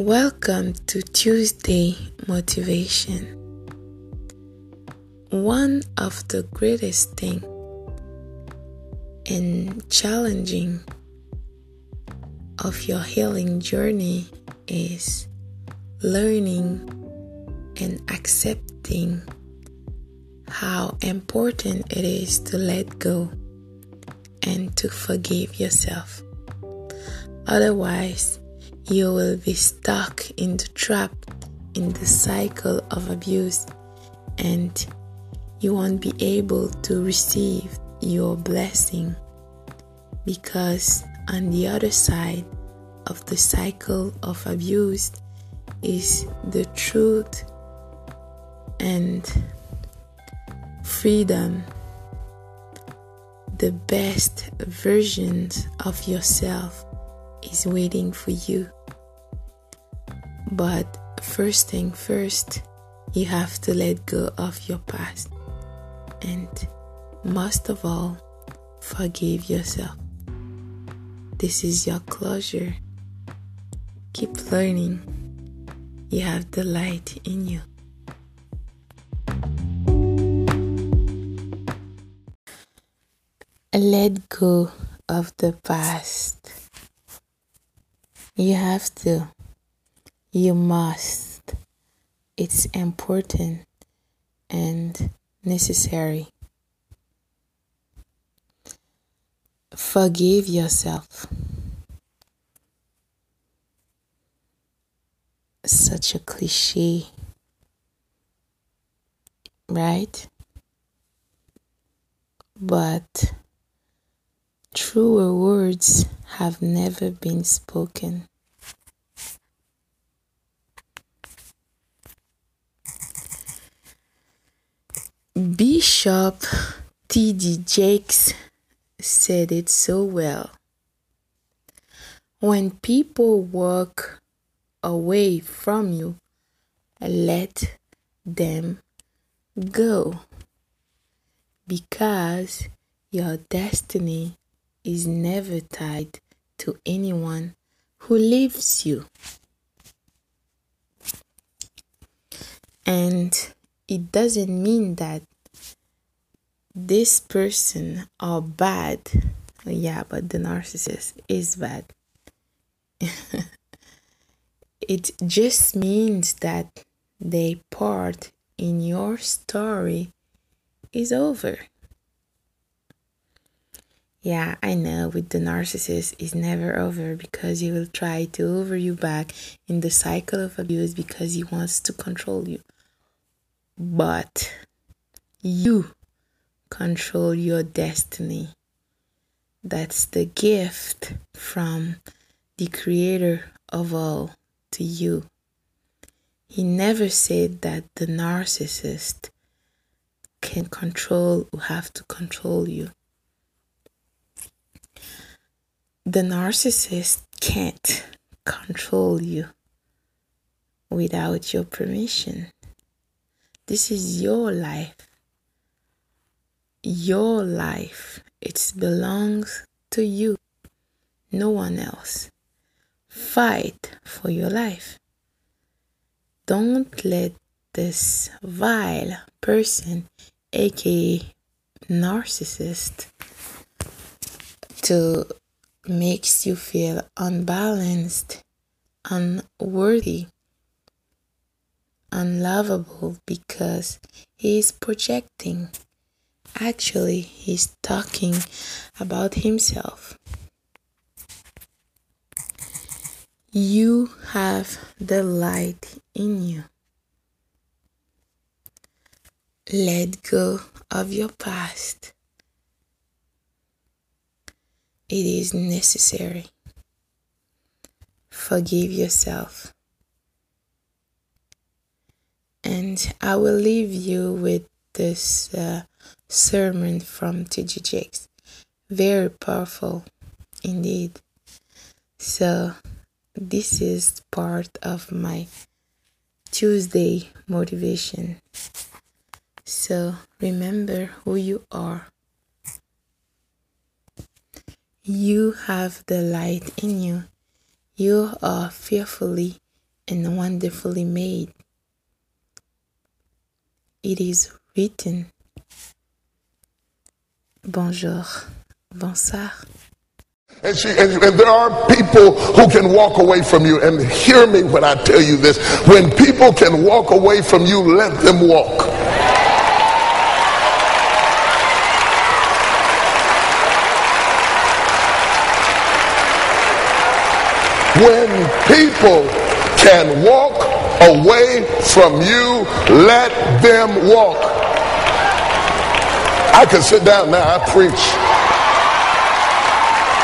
Welcome to Tuesday Motivation. One of the greatest things in challenging of your healing journey is learning and accepting how important it is to let go and to forgive yourself. Otherwise, you will be stuck in the trap in the cycle of abuse and you won't be able to receive your blessing because on the other side of the cycle of abuse is the truth and freedom the best versions of yourself is waiting for you. But first thing first, you have to let go of your past. And most of all, forgive yourself. This is your closure. Keep learning. You have the light in you. Let go of the past. You have to. You must. It's important and necessary. Forgive yourself. Such a cliche, right? But truer words have never been spoken. Bishop T.D. Jakes said it so well. When people walk away from you, let them go because your destiny is never tied to anyone who leaves you. And it doesn't mean that this person are bad. Yeah, but the narcissist is bad. it just means that their part in your story is over. Yeah, I know with the narcissist is never over because he will try to over you back in the cycle of abuse because he wants to control you. But you control your destiny. That's the gift from the creator of all to you. He never said that the narcissist can control or have to control you the narcissist can't control you without your permission. This is your life. Your life. It belongs to you, no one else. Fight for your life. Don't let this vile person, aka narcissist, to makes you feel unbalanced, unworthy, unlovable because he is projecting. Actually, he's talking about himself. You have the light in you. Let go of your past it is necessary. Forgive yourself. And I will leave you with this uh, sermon from T.D. Jakes. Very powerful indeed. So, this is part of my Tuesday motivation. So, remember who you are you have the light in you. You are fearfully and wonderfully made. It is written. Bonjour, bonsoir. And, she, and, and, there are people who can walk away from you. And hear me when I tell you this. When people can walk away from you, let them walk. When people can walk away from you, let them walk. I can sit down now, I preach.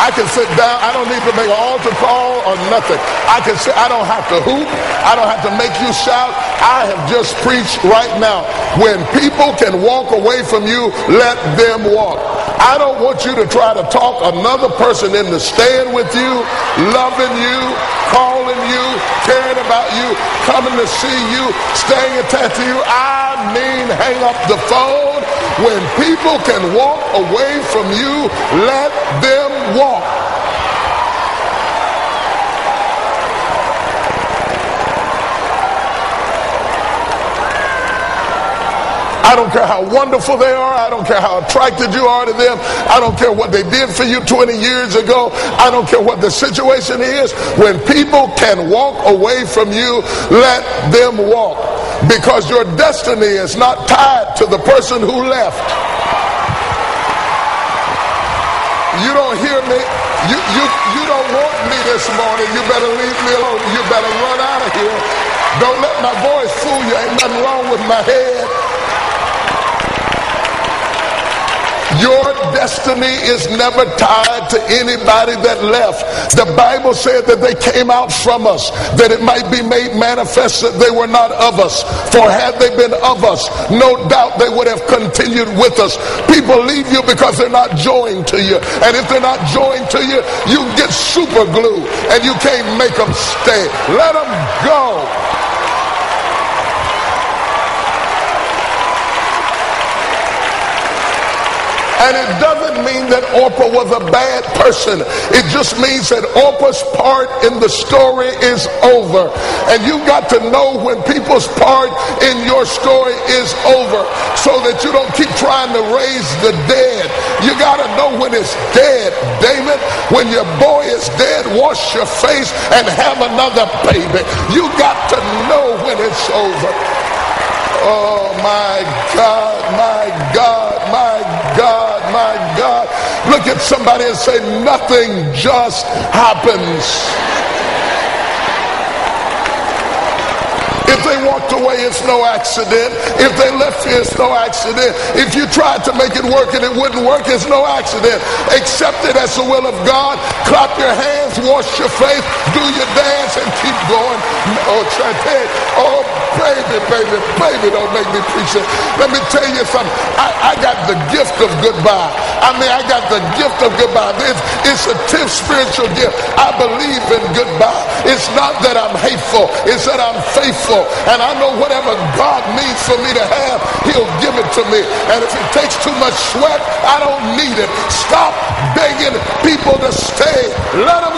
I can sit down. I don't need to make an altar call or nothing. I can sit. I don't have to hoop. I don't have to make you shout. I have just preached right now. When people can walk away from you, let them walk. I don't want you to try to talk another person into staying with you, loving you, calling you, caring about you, coming to see you, staying attached to you. I mean, hang up the phone. When people can walk away from you, let them walk. I don't care how wonderful they are. I don't care how attracted you are to them. I don't care what they did for you 20 years ago. I don't care what the situation is. When people can walk away from you, let them walk. Because your destiny is not tied to the person who left. You don't hear me. You, you, you don't want me this morning. You better leave me alone. You better run out of here. Don't let my voice fool you. Ain't nothing wrong with my head. Your destiny is never tied to anybody that left. The Bible said that they came out from us, that it might be made manifest that they were not of us. For had they been of us, no doubt they would have continued with us. People leave you because they're not joined to you. And if they're not joined to you, you get super glue and you can't make them stay. Let them go. And it doesn't mean that Orpah was a bad person. It just means that Orpah's part in the story is over. And you got to know when people's part in your story is over so that you don't keep trying to raise the dead. You got to know when it's dead. David, when your boy is dead, wash your face and have another baby. You got to know when it's over. Oh my God, my God, my God my God. Look at somebody and say, nothing just happens. If they walked away, it's no accident. If they left here, it's no accident. If you tried to make it work and it wouldn't work, it's no accident. Accept it as the will of God. Clap your hands, wash your face, do your dance, and keep going. Oh. Oh, baby, baby, baby, don't make me preach it. Let me tell you something. I, I got the gift of goodbye. I mean, I got the gift of goodbye. It's, it's a tip spiritual gift. I believe in goodbye. It's not that I'm hateful. It's that I'm faithful. And I know whatever God needs for me to have, he'll give it to me. And if it takes too much sweat, I don't need it. Stop begging people to stay. Let them